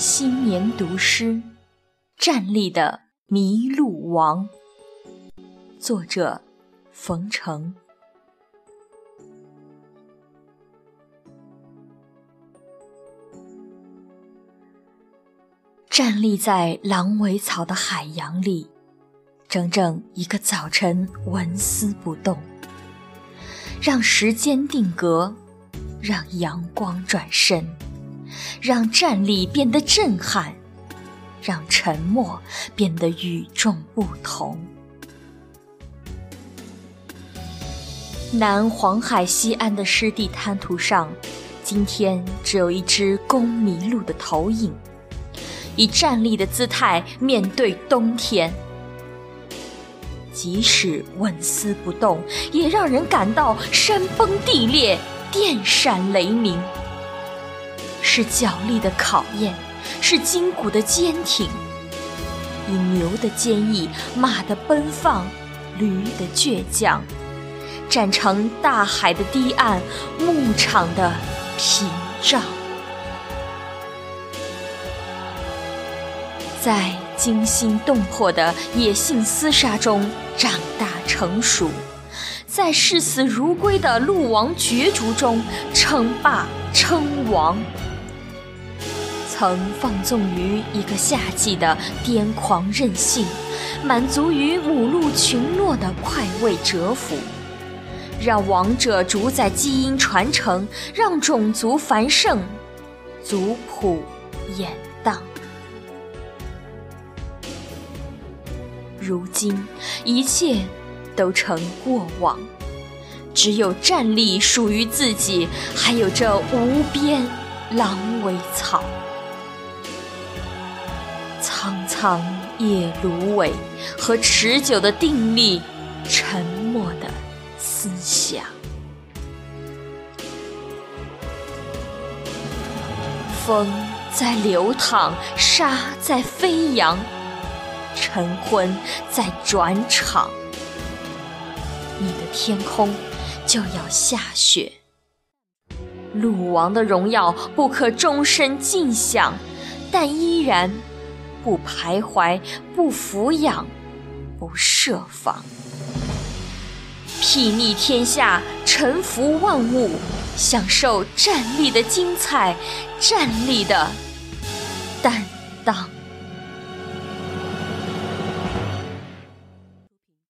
新年读诗：站立的麋鹿王。作者：冯程。站立在狼尾草的海洋里，整整一个早晨，纹丝不动，让时间定格，让阳光转身，让站立变得震撼，让沉默变得与众不同。南黄海西岸的湿地滩涂上，今天只有一只公麋鹿的投影。以站立的姿态面对冬天，即使纹丝不动，也让人感到山崩地裂、电闪雷鸣。是脚力的考验，是筋骨的坚挺。以牛的坚毅、马的奔放、驴的倔强，站成大海的堤岸、牧场的屏障。在惊心动魄的野性厮杀中长大成熟，在视死如归的鹿王角逐中称霸称王，曾放纵于一个夏季的癫狂任性，满足于母鹿群落的快慰折服，让王者主宰基因传承，让种族繁盛，族谱演荡。如今，一切都成过往，只有站立属于自己，还有这无边狼尾草。苍苍夜芦苇和持久的定力，沉默的思想。风在流淌，沙在飞扬。晨昏在转场，你的天空就要下雪。鲁王的荣耀不可终身尽享，但依然不徘徊、不俯仰、不设防，睥睨天下，臣服万物，享受站立的精彩，站立的担当。